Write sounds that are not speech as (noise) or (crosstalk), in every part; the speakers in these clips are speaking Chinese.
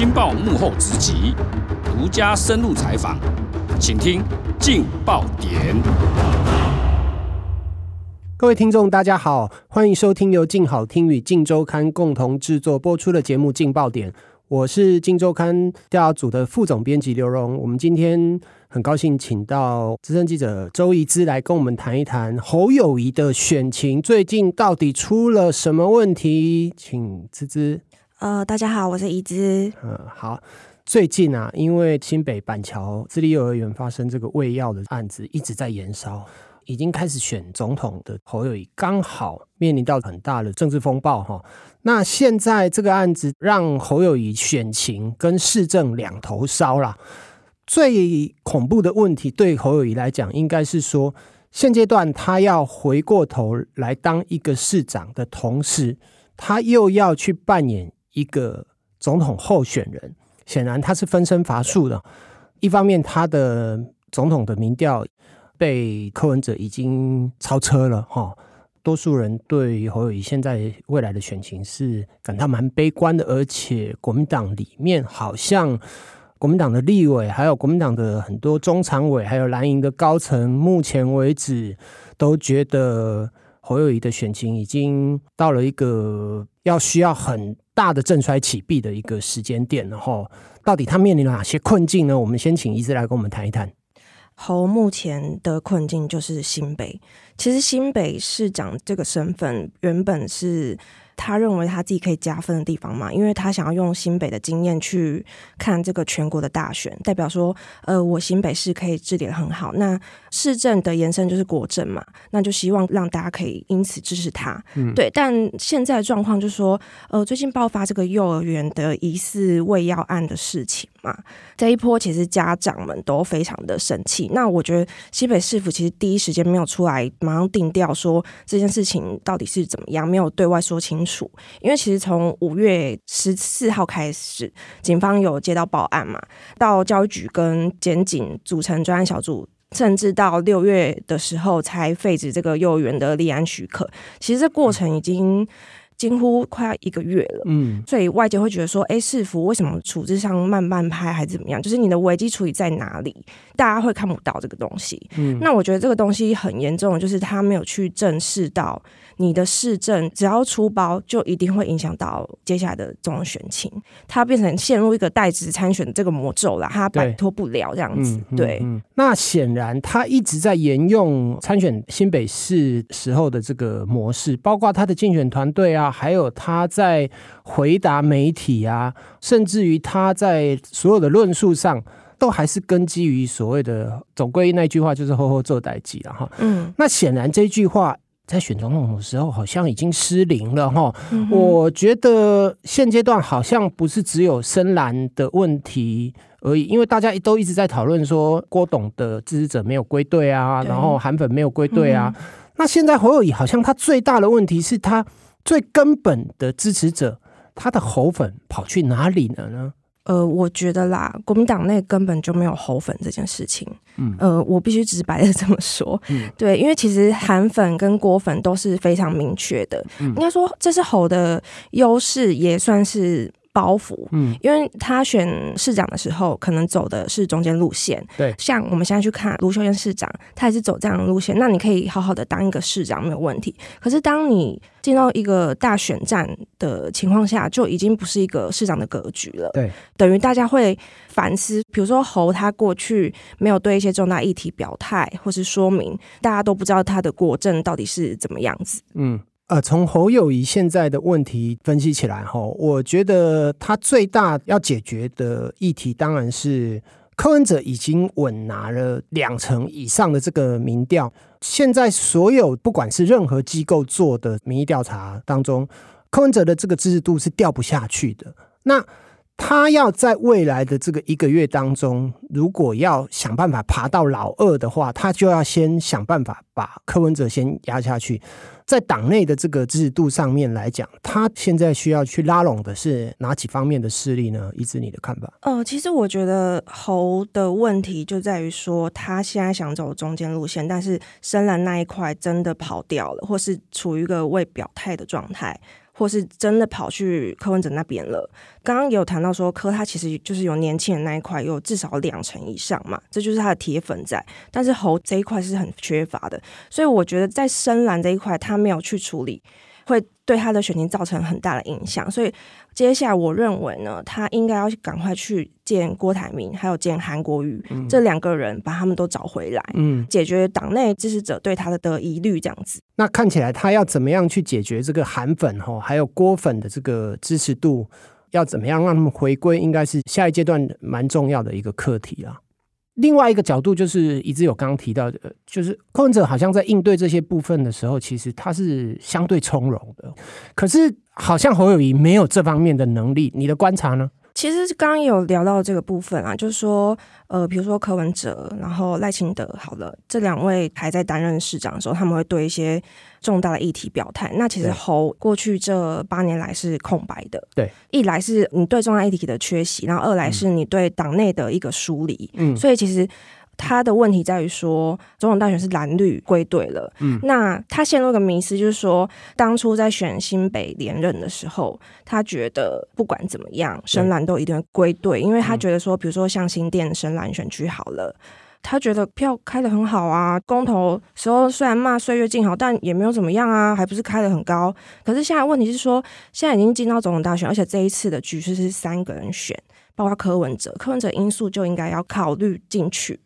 镜报幕后直击，独家深入采访，请听劲爆点。各位听众，大家好，欢迎收听由劲好听与镜周刊共同制作播出的节目《劲爆点》，我是镜周刊调查组的副总编辑刘荣。我们今天很高兴请到资深记者周怡之来跟我们谈一谈侯友宜的选情，最近到底出了什么问题？请芝芝。呃，大家好，我是怡之。嗯，好。最近啊，因为新北板桥私立幼儿园发生这个喂药的案子，一直在延烧，已经开始选总统的侯友宜刚好面临到很大的政治风暴哈。那现在这个案子让侯友宜选情跟市政两头烧了。最恐怖的问题对侯友宜来讲，应该是说现阶段他要回过头来当一个市长的同时，他又要去扮演。一个总统候选人，显然他是分身乏术的。一方面，他的总统的民调被柯文哲已经超车了，哈。多数人对侯友谊现在未来的选情是感到蛮悲观的，而且国民党里面好像国民党的立委，还有国民党的很多中常委，还有蓝营的高层，目前为止都觉得侯友谊的选情已经到了一个要需要很。大的正衰起避的一个时间点，然后到底他面临了哪些困境呢？我们先请怡之来跟我们谈一谈。侯目前的困境就是新北，其实新北市长这个身份原本是。他认为他自己可以加分的地方嘛，因为他想要用新北的经验去看这个全国的大选，代表说，呃，我新北市可以治理得很好。那市政的延伸就是国政嘛，那就希望让大家可以因此支持他。嗯，对。但现在的状况就是说，呃，最近爆发这个幼儿园的疑似喂药案的事情嘛，这一波其实家长们都非常的生气。那我觉得新北市府其实第一时间没有出来马上定调说这件事情到底是怎么样，没有对外说清楚。因为其实从五月十四号开始，警方有接到报案嘛，到教育局跟检警组成专案小组，甚至到六月的时候才废止这个幼儿园的立案许可。其实这过程已经。几乎快要一个月了，嗯，所以外界会觉得说，哎，市府为什么处置上慢半拍，还是怎么样？就是你的危机处理在哪里？大家会看不到这个东西。嗯，那我觉得这个东西很严重，就是他没有去正视到你的市政，只要出包，就一定会影响到接下来的这种选情。他变成陷入一个代职参选的这个魔咒了，他摆脱不了这样子。对，对嗯嗯、那显然他一直在沿用参选新北市时候的这个模式，包括他的竞选团队啊。还有他在回答媒体啊，甚至于他在所有的论述上，都还是根基于所谓的总归那句话，就是“后后做代际”了哈。嗯，那显然这句话在选总统的时候好像已经失灵了哈。嗯、我觉得现阶段好像不是只有深蓝的问题而已，因为大家都一直在讨论说郭董的支持者没有归队啊，然后韩粉没有归队啊。嗯、那现在侯友宜好像他最大的问题是他。最根本的支持者，他的喉粉跑去哪里了呢？呃，我觉得啦，国民党内根本就没有喉粉这件事情。嗯，呃，我必须直白的这么说。嗯，对，因为其实韩粉跟郭粉都是非常明确的。嗯，应该说这是侯的优势，也算是。包袱，嗯，因为他选市长的时候，可能走的是中间路线，对，像我们现在去看卢秀燕市长，他也是走这样的路线，那你可以好好的当一个市长没有问题。可是当你进到一个大选战的情况下，就已经不是一个市长的格局了，对，等于大家会反思，比如说侯他过去没有对一些重大议题表态或是说明，大家都不知道他的国政到底是怎么样子，嗯。呃，从侯友谊现在的问题分析起来，哈，我觉得他最大要解决的议题，当然是柯文哲已经稳拿了两成以上的这个民调。现在所有不管是任何机构做的民意调查当中，柯文哲的这个支持度是掉不下去的。那他要在未来的这个一个月当中，如果要想办法爬到老二的话，他就要先想办法把柯文哲先压下去。在党内的这个制度上面来讲，他现在需要去拉拢的是哪几方面的势力呢？一直你的看法？呃，其实我觉得侯的问题就在于说，他现在想走中间路线，但是深蓝那一块真的跑掉了，或是处于一个未表态的状态。或是真的跑去柯文哲那边了。刚刚也有谈到说，柯他其实就是有年轻人那一块有至少两成以上嘛，这就是他的铁粉在。但是侯这一块是很缺乏的，所以我觉得在深蓝这一块他没有去处理，会对他的选情造成很大的影响。所以接下来我认为呢，他应该要赶快去见郭台铭，还有见韩国瑜、嗯、这两个人，把他们都找回来，嗯，解决党内支持者对他的的疑虑，这样子。那看起来他要怎么样去解决这个韩粉哈，还有郭粉的这个支持度？要怎么样让他们回归，应该是下一阶段蛮重要的一个课题啊。另外一个角度就是，一直有刚刚提到的，就是柯文哲好像在应对这些部分的时候，其实他是相对从容的。可是好像侯友谊没有这方面的能力，你的观察呢？其实刚刚有聊到这个部分啊，就是说，呃，比如说柯文哲，然后赖清德，好了，这两位还在担任市长的时候，他们会对一些重大的议题表态。那其实侯过去这八年来是空白的，对，一来是你对重大议题的缺席，然后二来是你对党内的一个疏离，嗯，所以其实。他的问题在于说，总统大选是蓝绿归队了。嗯，那他陷入一个迷思，就是说，当初在选新北连任的时候，他觉得不管怎么样，深蓝都一定会归队，因为他觉得说，比如说像新店深蓝选区好了，他觉得票开得很好啊，公投时候虽然骂岁月静好，但也没有怎么样啊，还不是开得很高。可是现在问题是说，现在已经进到总统大选，而且这一次的局势是三个人选，包括柯文哲，柯文哲因素就应该要考虑进去。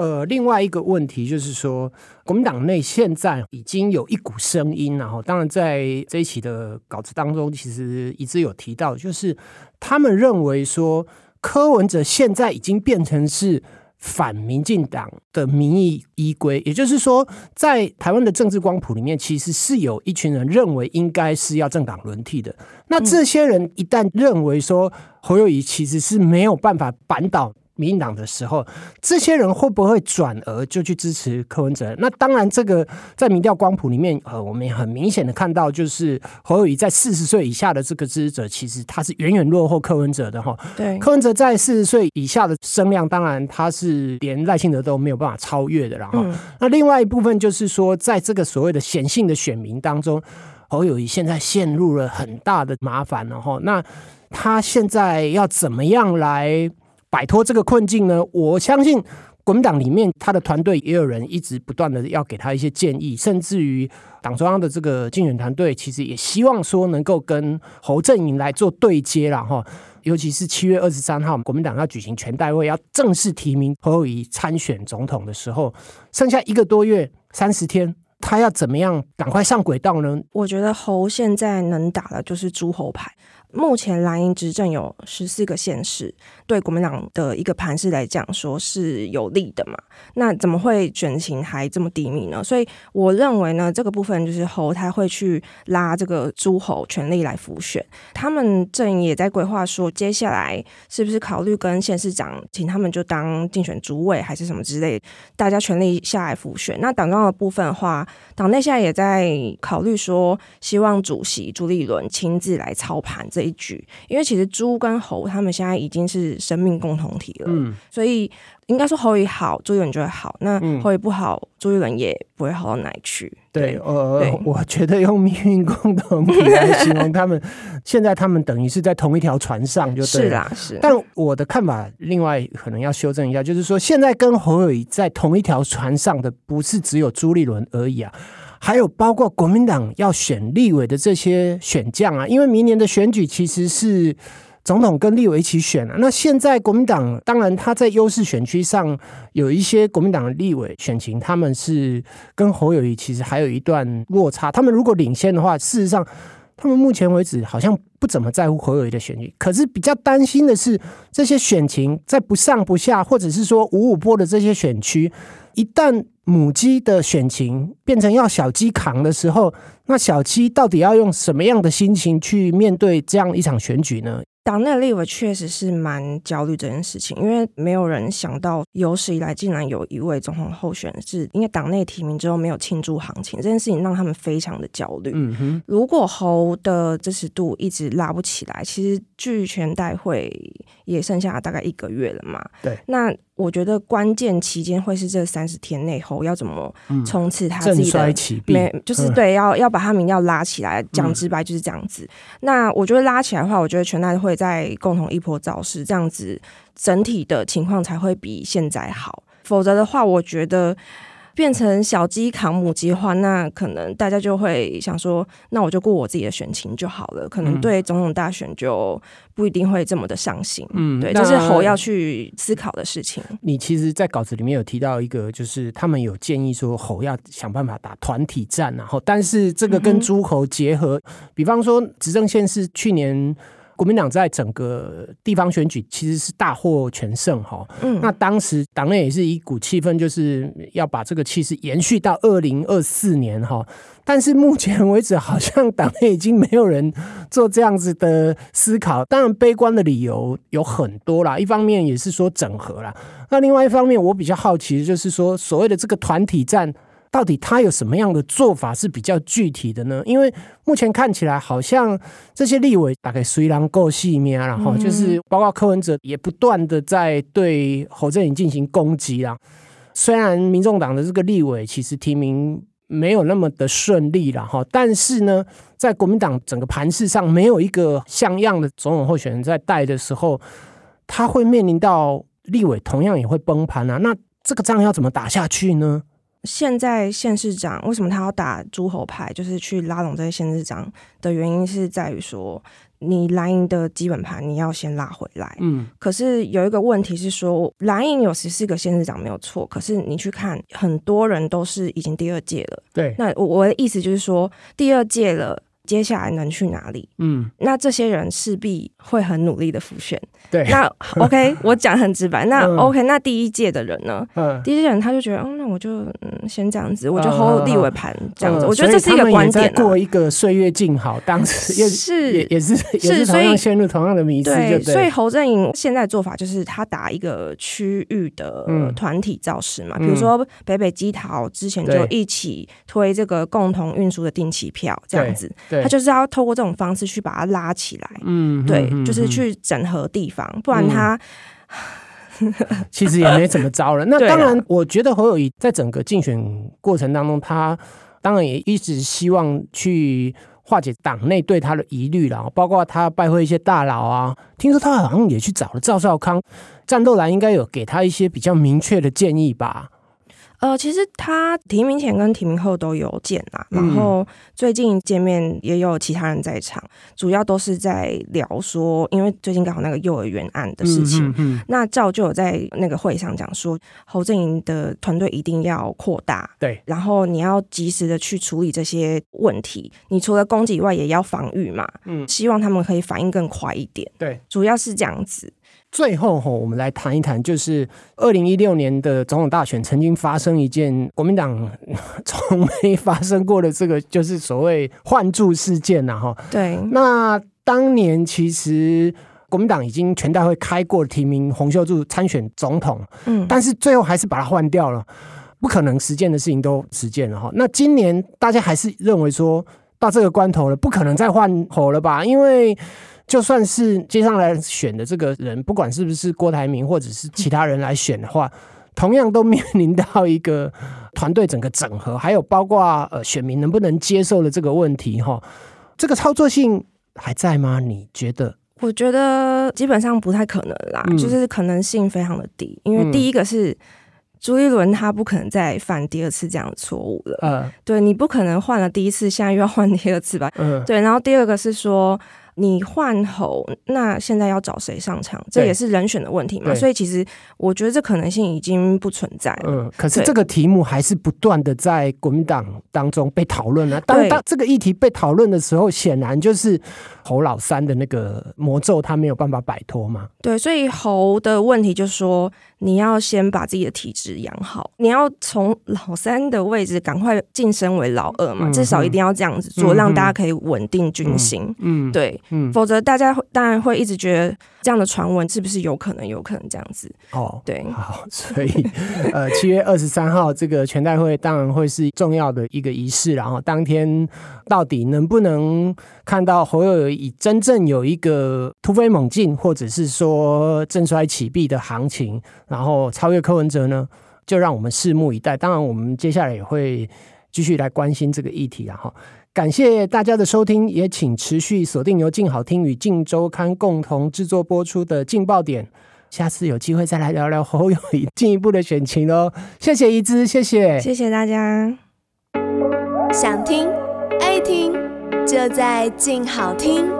呃，另外一个问题就是说，国民党内现在已经有一股声音，然后当然在这一期的稿子当中，其实一直有提到，就是他们认为说，柯文哲现在已经变成是反民进党的民意依归，也就是说，在台湾的政治光谱里面，其实是有一群人认为应该是要政党轮替的。那这些人一旦认为说侯友宜其实是没有办法扳倒。民进党的时候，这些人会不会转而就去支持柯文哲？那当然，这个在民调光谱里面，呃，我们也很明显的看到，就是侯友谊在四十岁以下的这个支持者，其实他是远远落后柯文哲的哈。对，柯文哲在四十岁以下的声量，当然他是连赖清德都没有办法超越的。然后，嗯、那另外一部分就是说，在这个所谓的显性的选民当中，侯友谊现在陷入了很大的麻烦。了哈，那他现在要怎么样来？摆脱这个困境呢？我相信国民党里面他的团队也有人一直不断的要给他一些建议，甚至于党中央的这个竞选团队其实也希望说能够跟侯阵营来做对接了哈。尤其是七月二十三号，国民党要举行全代会，要正式提名侯友谊参选总统的时候，剩下一个多月三十天，他要怎么样赶快上轨道呢？我觉得侯现在能打的就是诸侯牌。目前蓝营执政有十四个县市，对国民党的一个盘势来讲，说是有利的嘛？那怎么会选情还这么低迷呢？所以我认为呢，这个部分就是侯他会去拉这个诸侯全力来辅选。他们阵营也在规划说，接下来是不是考虑跟县市长请他们就当竞选主委，还是什么之类，大家全力下来辅选。那党中的部分的话，党内现在也在考虑说，希望主席朱立伦亲自来操盘。这一局，因为其实猪跟猴他们现在已经是生命共同体了，嗯，所以应该说侯也好，朱一伦就会好。那侯也不好，朱一伦也不会好到哪里去。对，呃，我觉得用命运共同体来形容他们，(laughs) 现在他们等于是在同一条船上，就对了。是啦，是。但我的看法，另外可能要修正一下，就是说，现在跟侯友宜在同一条船上的，不是只有朱立伦而已啊。还有包括国民党要选立委的这些选将啊，因为明年的选举其实是总统跟立委一起选啊。那现在国民党当然他在优势选区上有一些国民党的立委选情，他们是跟侯友宜其实还有一段落差。他们如果领先的话，事实上他们目前为止好像不怎么在乎侯友宜的选举。可是比较担心的是，这些选情在不上不下，或者是说五五波的这些选区，一旦母鸡的选情变成要小鸡扛的时候，那小鸡到底要用什么样的心情去面对这样一场选举呢？党内立委确实是蛮焦虑这件事情，因为没有人想到有史以来竟然有一位总统候选人是因为党内提名之后没有庆祝行情，这件事情让他们非常的焦虑。嗯哼，如果侯的支持度一直拉不起来，其实距全代会也剩下大概一个月了嘛。对，那。我觉得关键期间会是这三十天内后要怎么冲刺他自己的，嗯、没就是对，要要把他民调拉起来。讲直白就是这样子。嗯、那我觉得拉起来的话，我觉得全代会在共同一波造势，这样子整体的情况才会比现在好。否则的话，我觉得。变成小鸡扛母鸡的话，那可能大家就会想说，那我就过我自己的选情就好了。可能对总统大选就不一定会这么的上心。嗯，对，这是侯要去思考的事情。你其实，在稿子里面有提到一个，就是他们有建议说，侯要想办法打团体战，然后，但是这个跟诸侯结合，嗯、比方说执政县是去年。国民党在整个地方选举其实是大获全胜哈，嗯，那当时党内也是一股气氛，就是要把这个气势延续到二零二四年哈。但是目前为止，好像党内已经没有人做这样子的思考。当然，悲观的理由有很多啦，一方面也是说整合啦，那另外一方面，我比较好奇的就是说，所谓的这个团体战。到底他有什么样的做法是比较具体的呢？因为目前看起来好像这些立委大概虽然够细面，然后就是包括柯文哲也不断的在对侯振宇进行攻击啦。虽然民众党的这个立委其实提名没有那么的顺利了哈，但是呢，在国民党整个盘势上没有一个像样的总统候选人在带的时候，他会面临到立委同样也会崩盘啊。那这个仗要怎么打下去呢？现在县市长为什么他要打诸侯牌，就是去拉拢这些县市长的原因是在于说，你蓝营的基本盘你要先拉回来。嗯，可是有一个问题是说，蓝营有十四个县市长没有错，可是你去看，很多人都是已经第二届了。对，那我我的意思就是说，第二届了。接下来能去哪里？嗯，那这些人势必会很努力的复选。对，那 (laughs) OK，我讲很直白。那 OK，那第一届的人呢？嗯，第一届人他就觉得，嗯，那我就嗯先这样子，我就 hold 立委盘这样子。我觉得这是一个观点。过一个岁月静好，当时 (laughs) 也是也也是也是同样陷入同样的迷思。对，所以侯振营现在做法就是他打一个区域的团体造势嘛，比如说北北基桃之前就一起推这个共同运输的定期票这样子。对。他就是要透过这种方式去把它拉起来，嗯，对，就是去整合地方，不然他、嗯、(laughs) 其实也没怎么着了。那当然，我觉得侯友谊在整个竞选过程当中，他当然也一直希望去化解党内对他的疑虑了，包括他拜会一些大佬啊。听说他好像也去找了赵少康，战斗蓝应该有给他一些比较明确的建议吧。呃，其实他提名前跟提名后都有见啦，然后最近见面也有其他人在场，主要都是在聊说，因为最近刚好那个幼儿园案的事情，嗯那赵就有在那个会上讲说，侯阵营的团队一定要扩大，对，然后你要及时的去处理这些问题，你除了攻击以外，也要防御嘛，嗯，希望他们可以反应更快一点，对，主要是这样子。最后吼，我们来谈一谈，就是二零一六年的总统大选曾经发生一件国民党 (laughs) 从没发生过的这个，就是所谓换柱事件呐，哈。对。那当年其实国民党已经全代会开过提名洪秀柱参选总统，嗯，但是最后还是把他换掉了，不可能实践的事情都实践了哈。那今年大家还是认为说到这个关头了，不可能再换侯了吧？因为就算是接上来选的这个人，不管是不是郭台铭或者是其他人来选的话，同样都面临到一个团队整个整合，还有包括呃选民能不能接受的这个问题哈。这个操作性还在吗？你觉得？我觉得基本上不太可能啦，嗯、就是可能性非常的低，因为第一个是朱一伦他不可能再犯第二次这样的错误了。嗯，对，你不可能换了第一次，现在又要换第二次吧？嗯，对。然后第二个是说。你换侯，那现在要找谁上场？这也是人选的问题嘛。所以其实我觉得这可能性已经不存在了。嗯，可是这个题目还是不断的在国民党当中被讨论了。当当这个议题被讨论的时候，显然就是侯老三的那个魔咒，他没有办法摆脱嘛。对，所以侯的问题就是说，你要先把自己的体质养好，你要从老三的位置赶快晋升为老二嘛。至少一定要这样子做，让大家可以稳定军心。嗯，对。对，嗯，否则大家当然会一直觉得这样的传闻是不是有可能，有可能这样子。哦，对，好，所以呃，(laughs) 七月二十三号这个全代会当然会是重要的一个仪式，然后当天到底能不能看到侯友以真正有一个突飞猛进，或者是说振衰起敝的行情，然后超越柯文哲呢？就让我们拭目以待。当然，我们接下来也会继续来关心这个议题。然后，感谢大家的收听，也请持续锁定由静好听与静周刊共同制作播出的劲爆点。下次有机会再来聊聊侯友宜进一步的选情哦。谢谢一之，谢谢，谢谢大家。想听爱听，就在静好听。